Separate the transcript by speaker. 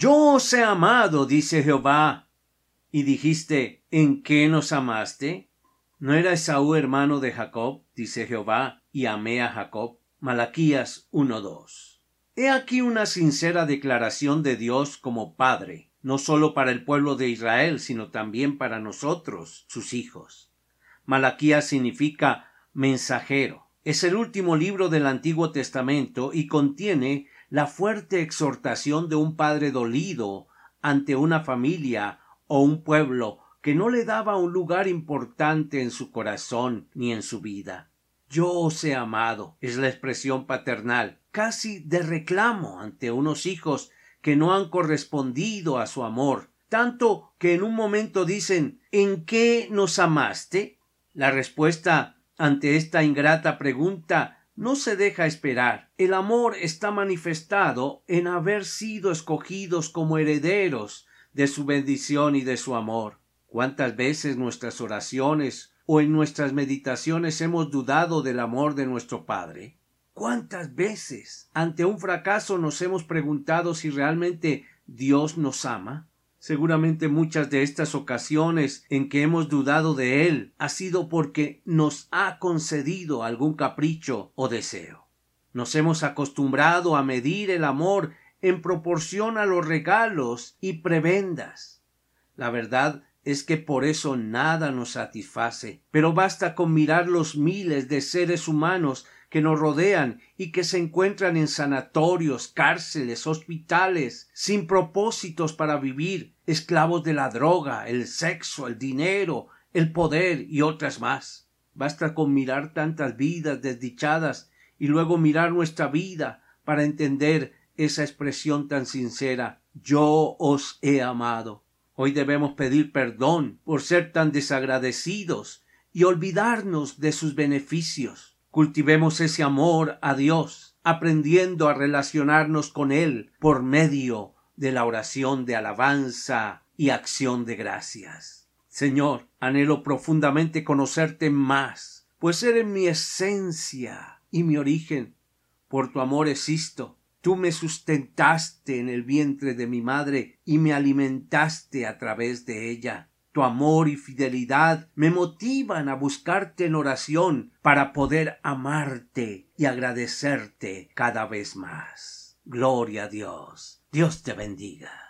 Speaker 1: Yo os he amado, dice Jehová. Y dijiste, ¿en qué nos amaste? ¿No era Esaú hermano de Jacob? dice Jehová, y amé a Jacob. Malaquías 1.2. He aquí una sincera declaración de Dios como Padre, no solo para el pueblo de Israel, sino también para nosotros, sus hijos. Malaquías significa mensajero. Es el último libro del Antiguo Testamento y contiene la fuerte exhortación de un padre dolido ante una familia o un pueblo que no le daba un lugar importante en su corazón ni en su vida. Yo os he amado es la expresión paternal, casi de reclamo ante unos hijos que no han correspondido a su amor, tanto que en un momento dicen ¿En qué nos amaste? La respuesta ante esta ingrata pregunta no se deja esperar. El amor está manifestado en haber sido escogidos como herederos de su bendición y de su amor. ¿Cuántas veces nuestras oraciones o en nuestras meditaciones hemos dudado del amor de nuestro Padre? ¿Cuántas veces ante un fracaso nos hemos preguntado si realmente Dios nos ama? Seguramente muchas de estas ocasiones en que hemos dudado de Él ha sido porque nos ha concedido algún capricho o deseo. Nos hemos acostumbrado a medir el amor en proporción a los regalos y prebendas. La verdad es que por eso nada nos satisface, pero basta con mirar los miles de seres humanos que nos rodean y que se encuentran en sanatorios, cárceles, hospitales, sin propósitos para vivir, esclavos de la droga, el sexo, el dinero, el poder y otras más. Basta con mirar tantas vidas desdichadas y luego mirar nuestra vida para entender esa expresión tan sincera yo os he amado. Hoy debemos pedir perdón por ser tan desagradecidos y olvidarnos de sus beneficios. Cultivemos ese amor a Dios, aprendiendo a relacionarnos con Él por medio de la oración de alabanza y acción de gracias. Señor, anhelo profundamente conocerte más, pues eres mi esencia y mi origen. Por tu amor existo. Tú me sustentaste en el vientre de mi madre y me alimentaste a través de ella. Tu amor y fidelidad me motivan a buscarte en oración para poder amarte y agradecerte cada vez más. Gloria a Dios. Dios te bendiga.